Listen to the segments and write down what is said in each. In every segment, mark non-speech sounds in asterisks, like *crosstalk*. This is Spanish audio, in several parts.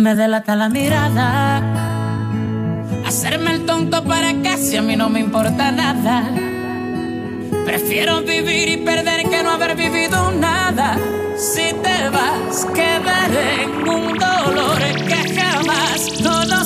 me delata la mirada. Hacerme el tonto para casi a mí no me importa nada. Prefiero vivir y perder que no haber vivido nada. Si te vas, quedaré en un dolor que jamás conocí.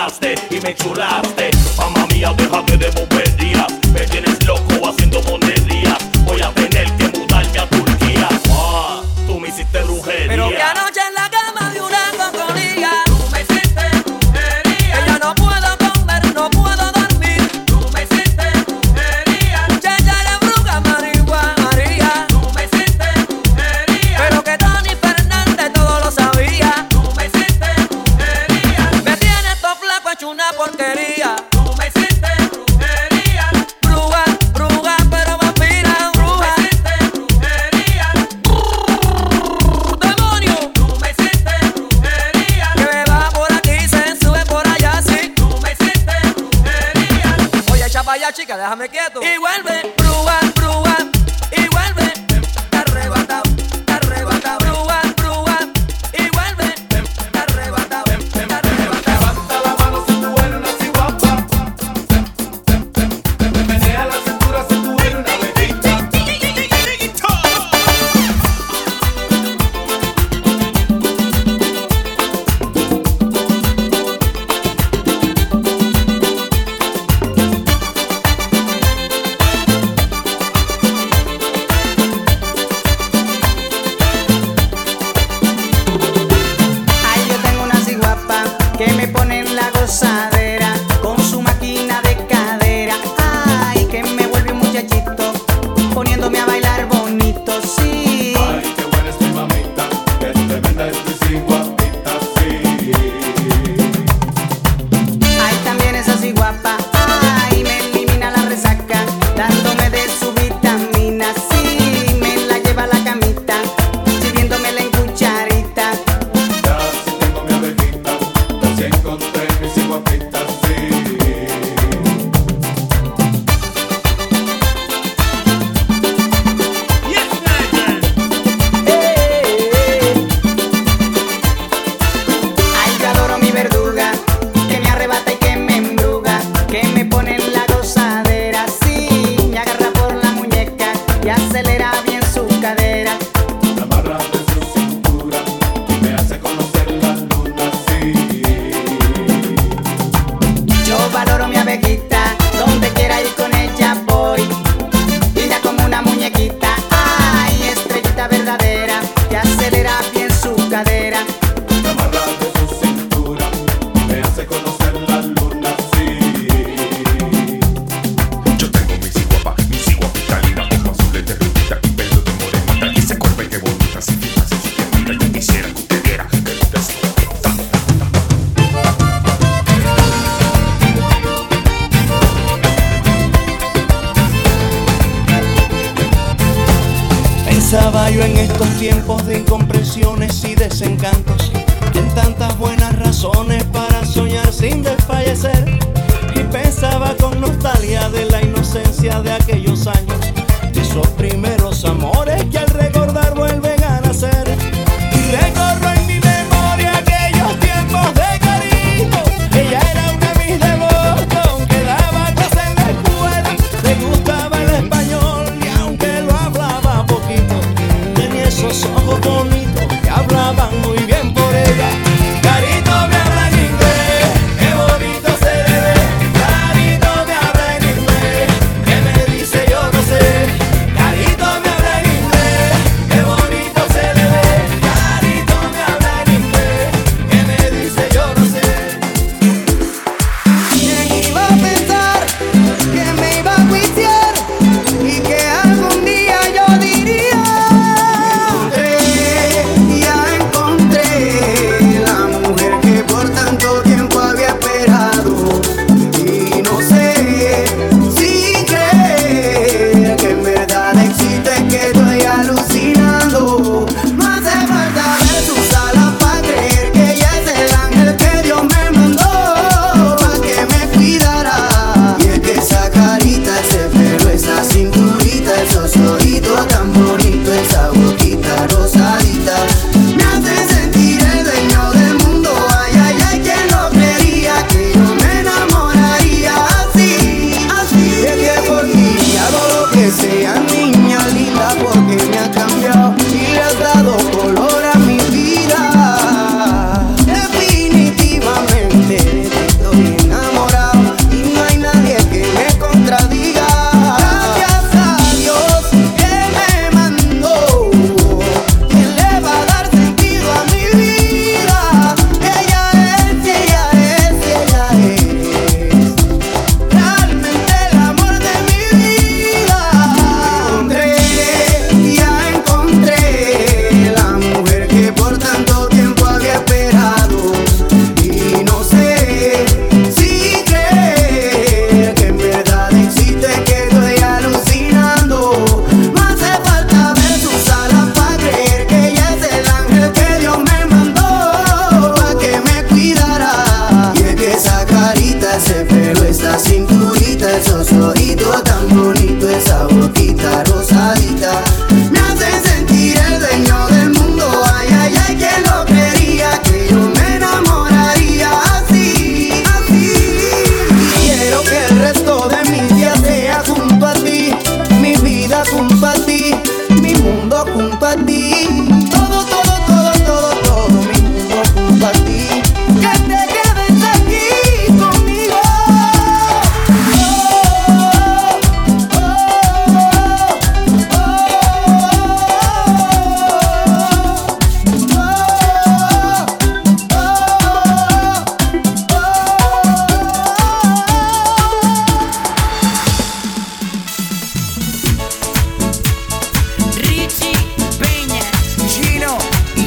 chulaste y me chulaste. Mamma mía, déjate de bobar. lugar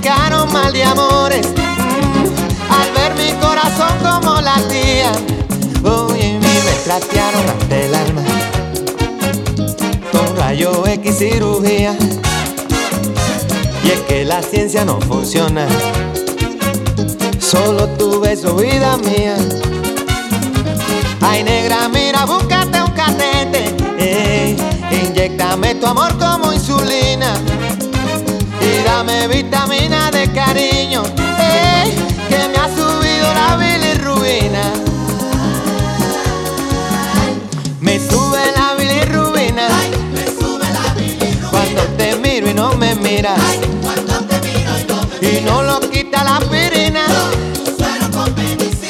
Diagnosticaron mal de amores. Al ver mi corazón como latía Uy, y me trastearon hasta el alma. Con rayo X cirugía. Y es que la ciencia no funciona. Solo tu beso vida mía. Ay negra, mira, búscate un catete ey, Inyectame tu amor como de cariño ey, Que me ha subido la bilirrubina. Me sube la bilirrubina. Cuando te miro y no me miras Y no lo quita la aspirina.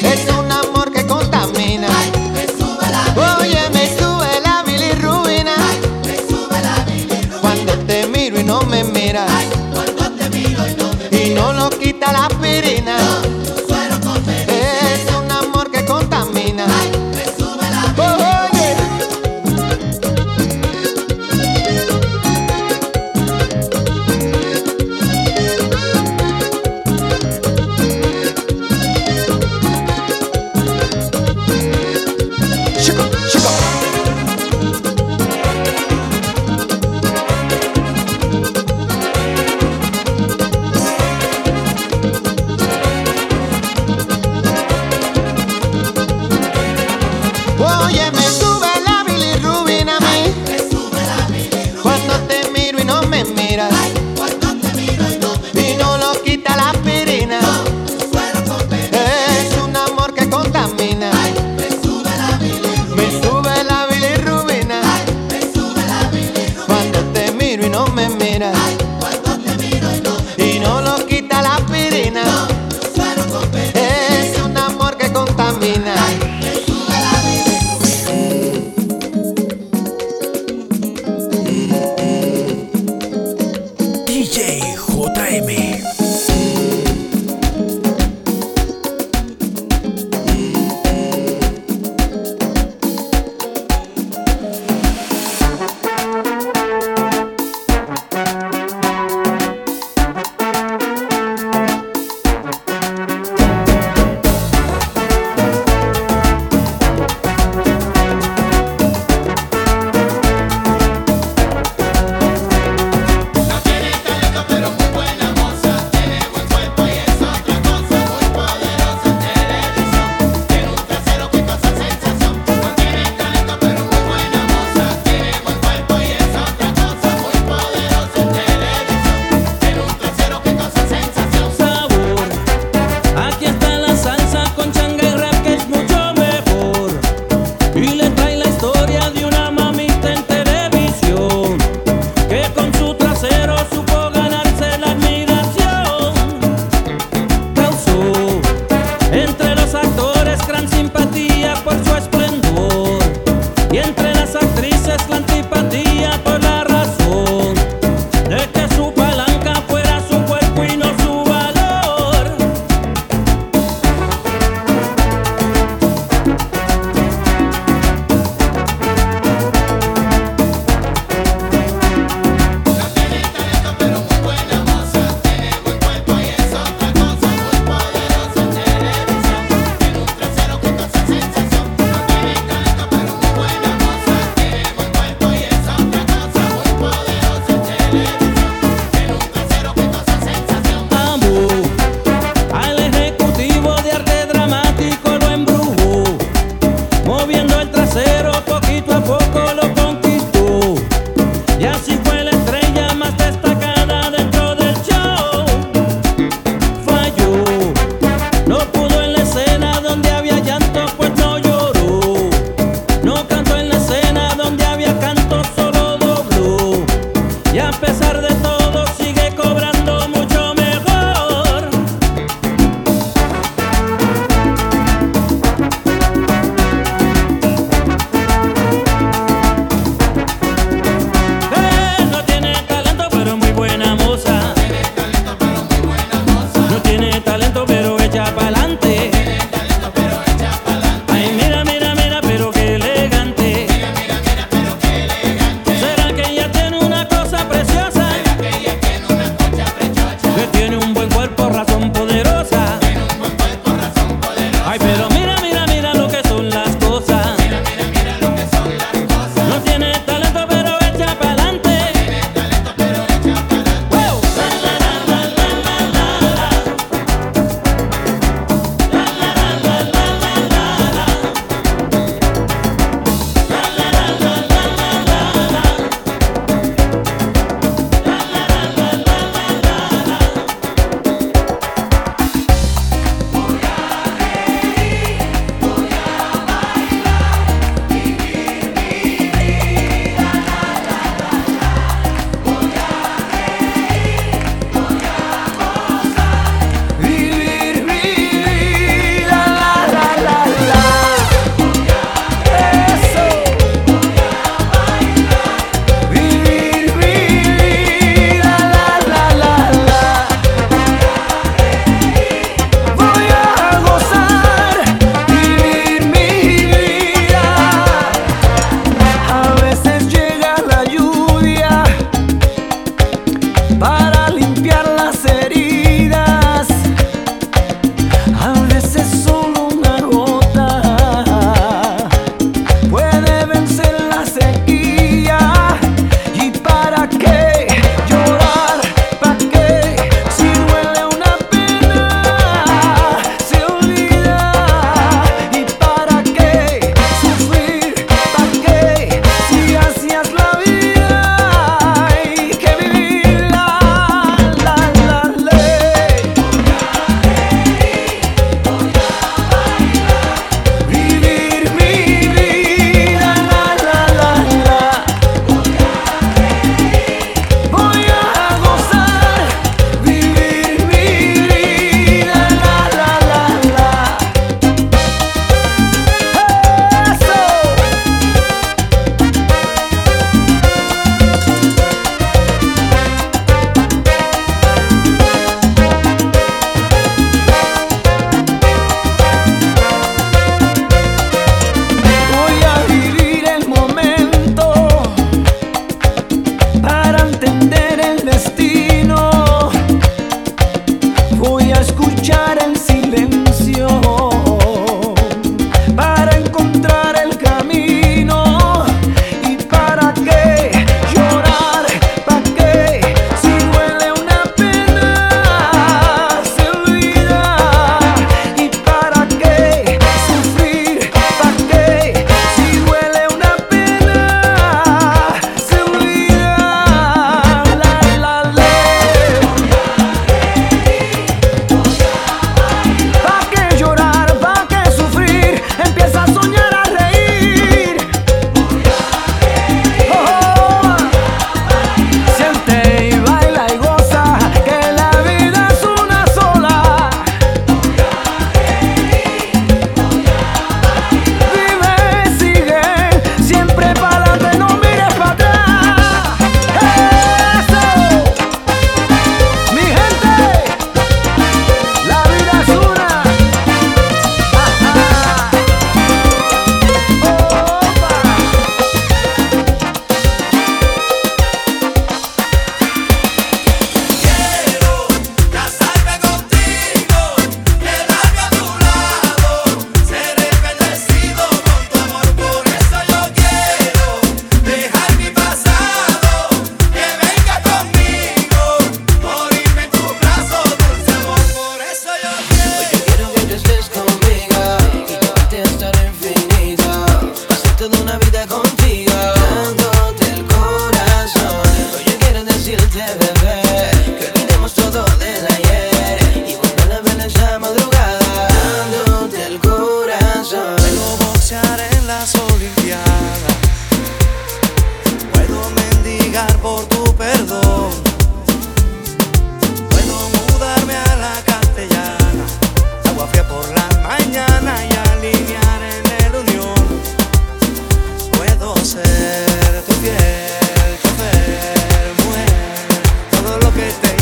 Es un amor que contamina. Oye, me sube la bilirrubina. Cuando te miro y no me miras voy a escuchar en silencio.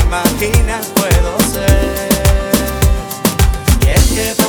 imaginas puedo ser. Y es que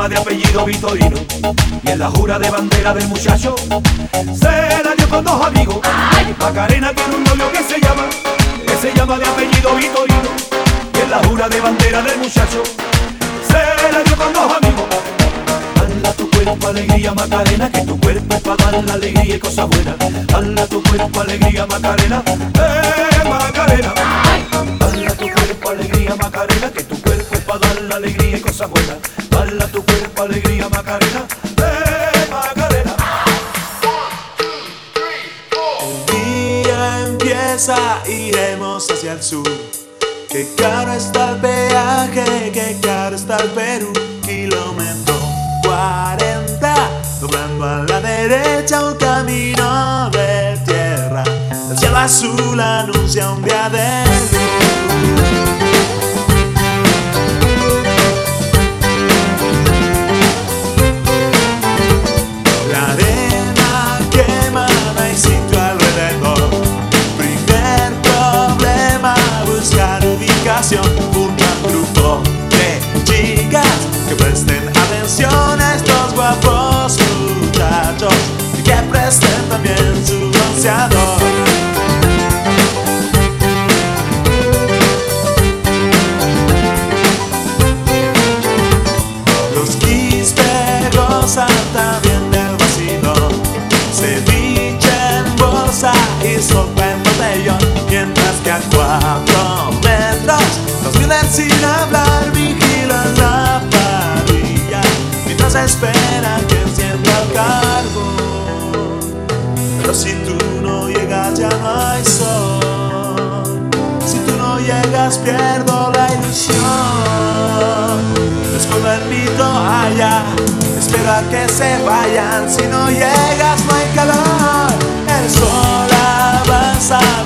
dama de apellido Vitorino y en la jura de bandera del muchacho se la dio con dos amigos. ¡Ay! Macarena tiene un novio que se llama, que se llama de apellido Vitorino y en la jura de bandera del muchacho se la dio con dos amigos. Hala tu cuerpo alegría Macarena, que tu cuerpo es para dar la alegría y cosas buenas. Hala tu cuerpo alegría Macarena, eh Macarena. Hala tu cuerpo alegría Macarena, que tu cuerpo es para dar la alegría y cosas buenas. Qué caro está el peaje, qué caro está el Perú. ya. Espera que se vayan, si no llegas no hay calor. El sol avanza.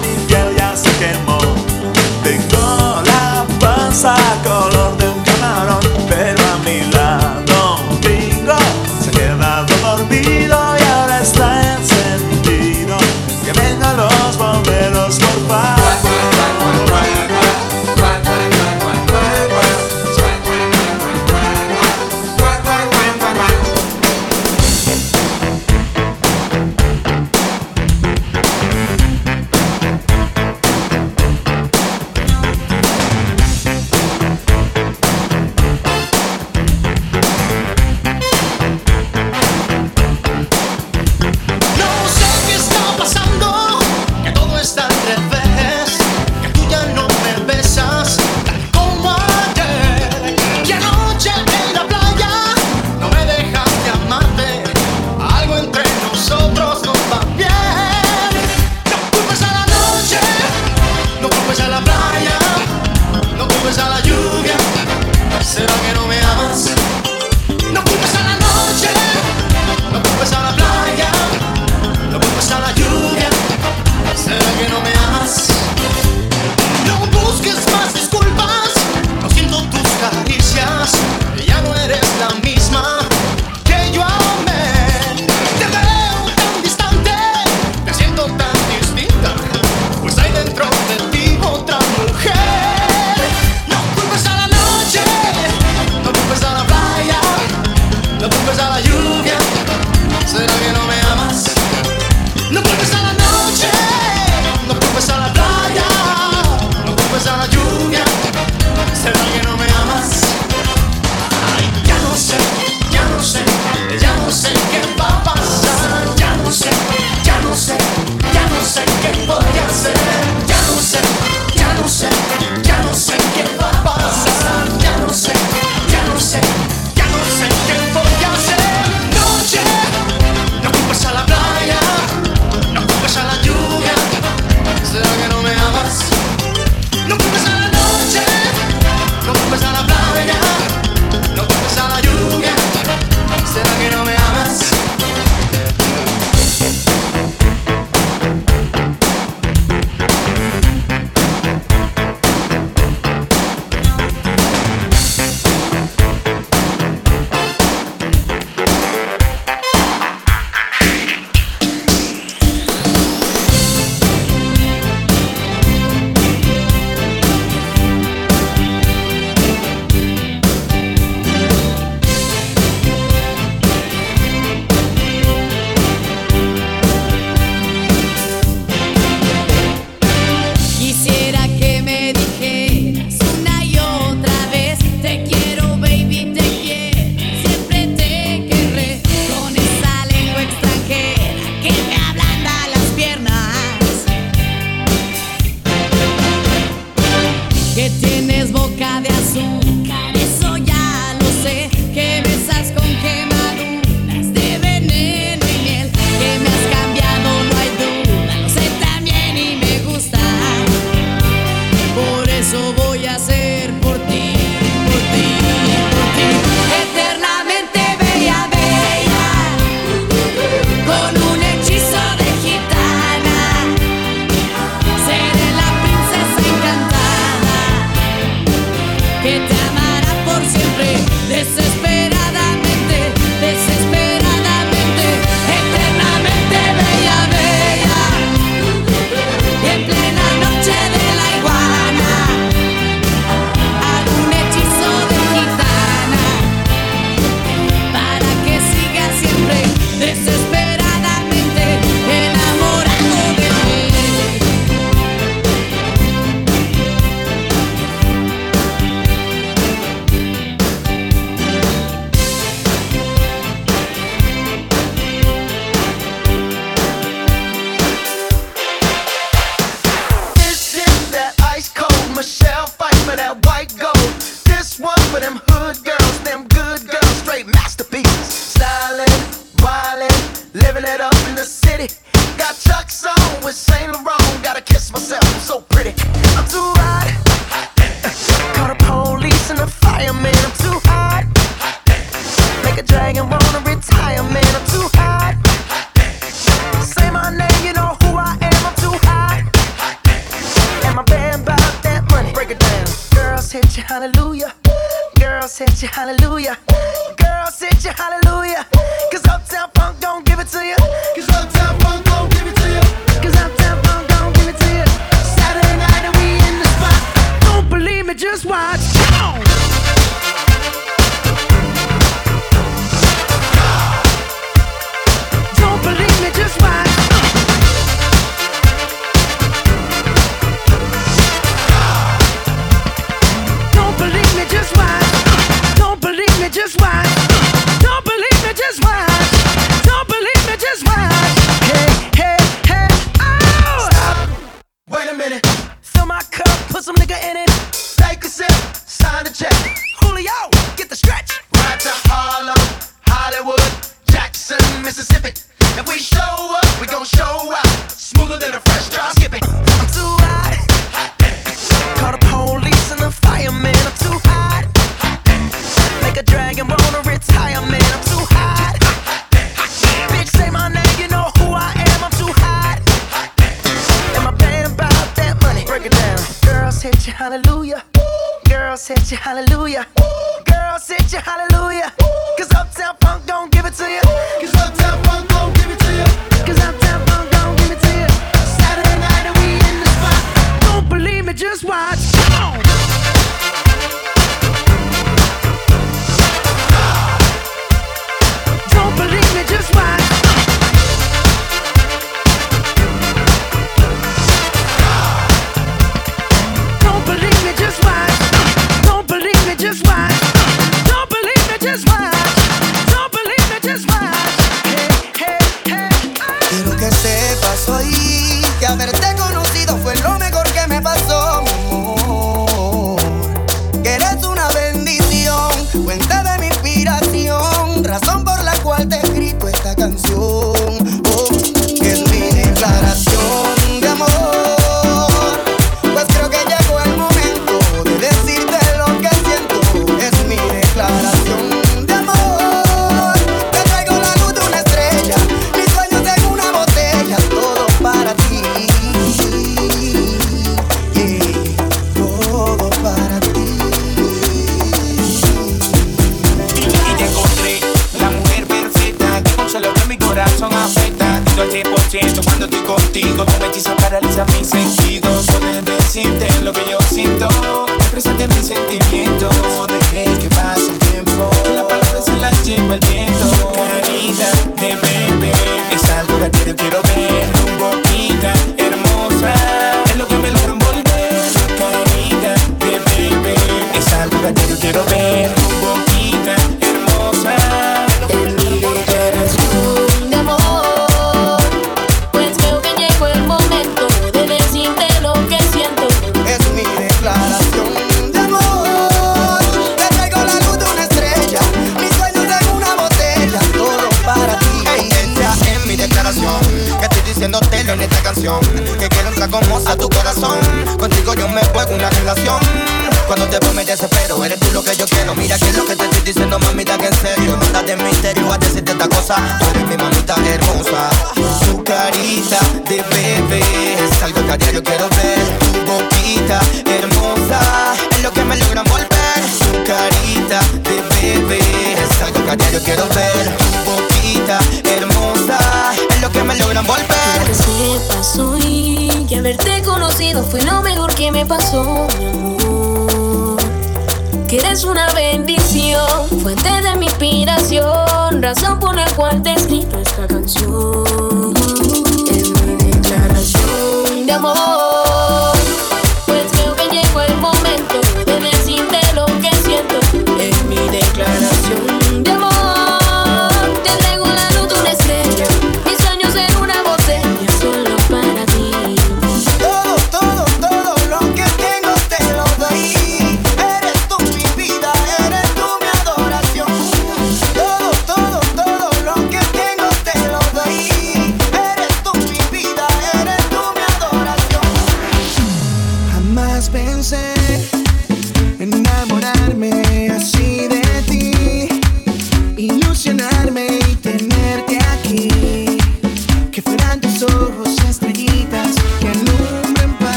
One day.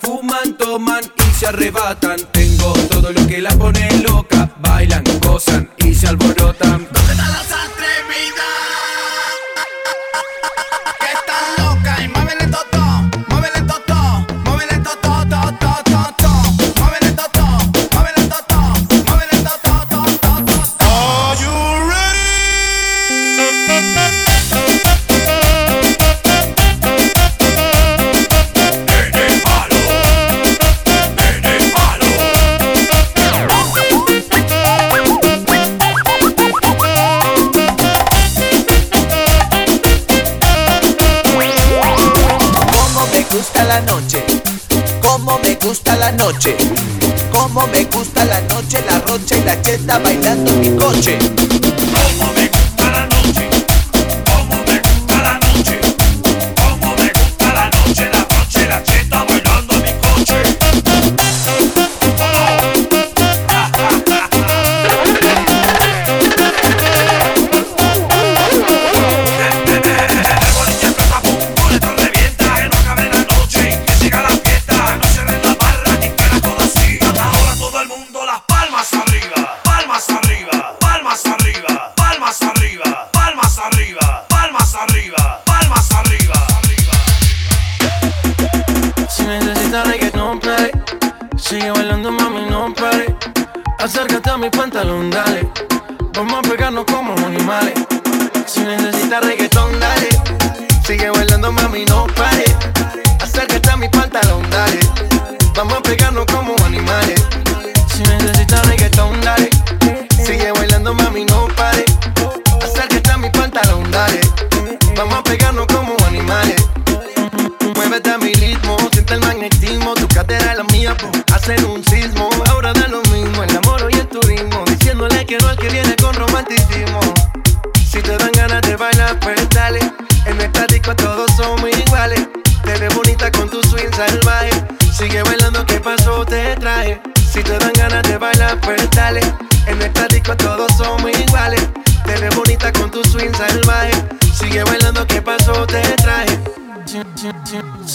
fuman, toman y se arrebatan. como animales. Si necesitas reggaetón, dale. Sigue bailando, mami, no pare. Acércate a mi pantalón, dale. Vamos a pegarnos como animales. Muévete a mi ritmo, siente el magnetismo. Tu cadera es la mía, pues hacen un sismo. Ahora da lo mismo, el amor y el turismo. Diciéndole que no al que viene con romanticismo.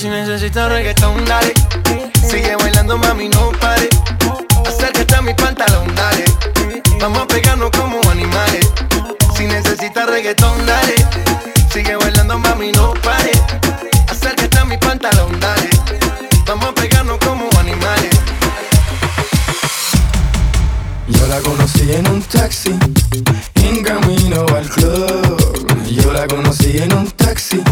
Si necesitas reggaetón, dale. Sigue bailando, mami, no pare. Acércate a mi pantalón, dale. Vamos a pegarnos como animales. Si necesitas reggaetón, dale. Sigue bailando, mami, no pare. Acércate a mi pantalón, dale. Vamos a pegarnos como animales. Yo la conocí en un taxi, en camino al club. Yo la conocí en un taxi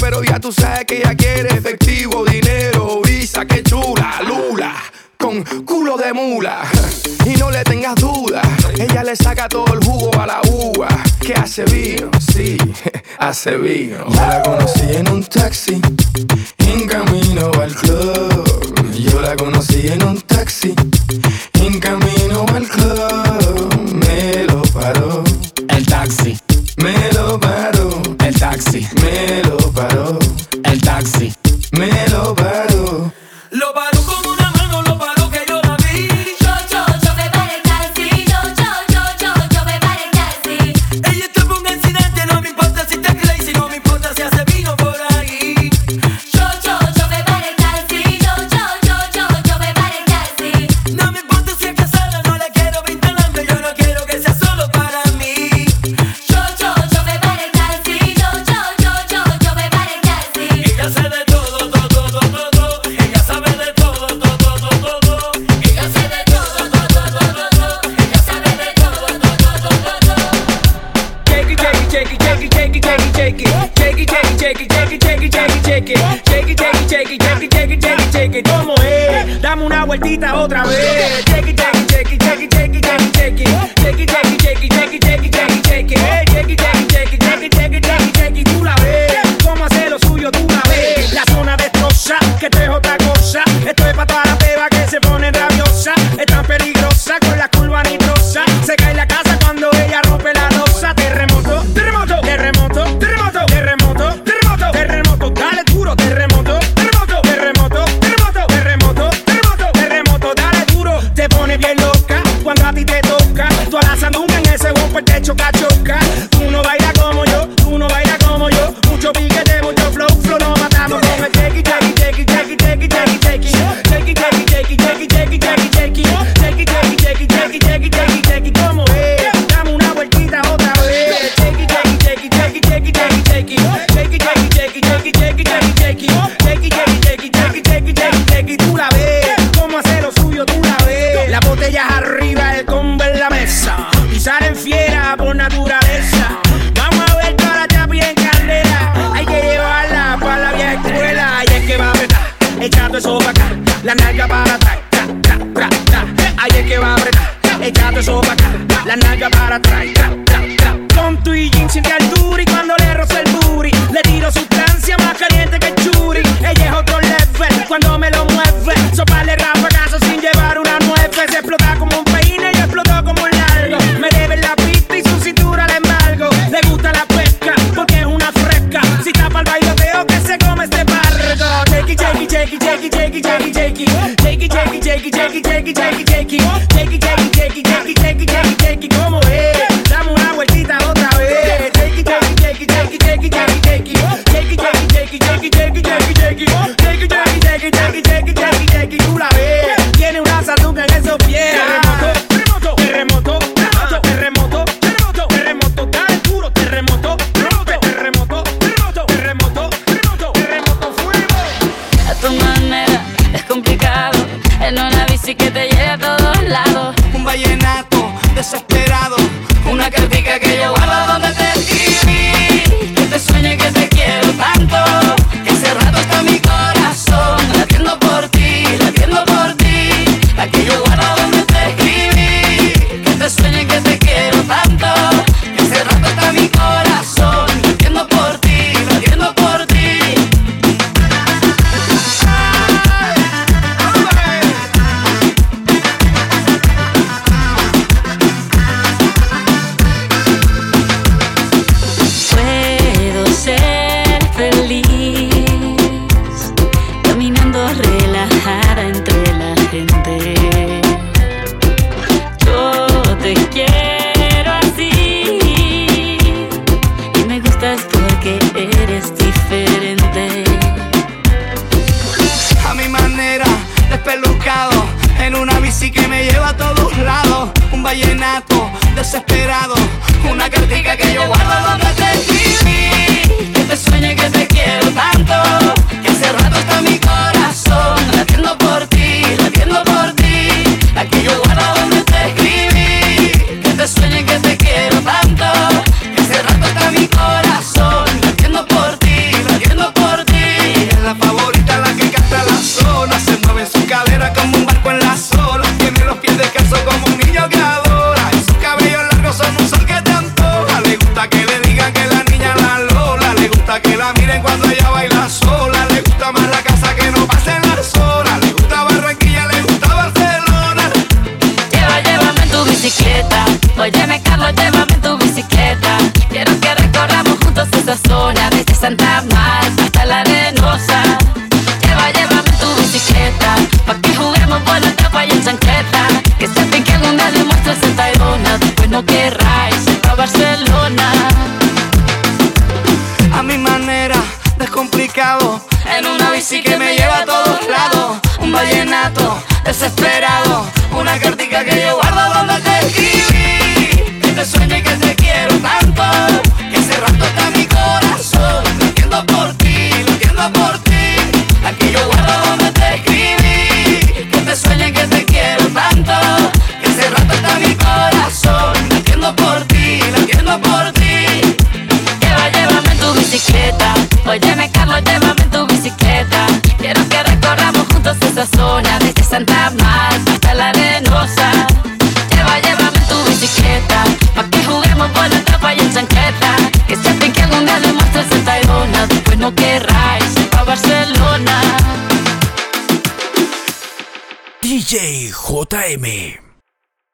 Pero ya tú sabes que ella quiere efectivo, dinero, visa, que chula, lula, con culo de mula. *laughs* Y no le tengas duda, ella le saca todo el jugo a la uva. Que hace vino, sí, *laughs* hace vino. Yo la conocí en un taxi, en camino al club. Yo la conocí en un taxi, en camino al club. taxi me lo paró. El taxi me lo paró. cheque es. Dame una vueltita otra vez. Cheque, cheque, cheque, cheque, cheque, cheque, cheque. Desesperado. Una cartica que yo JM.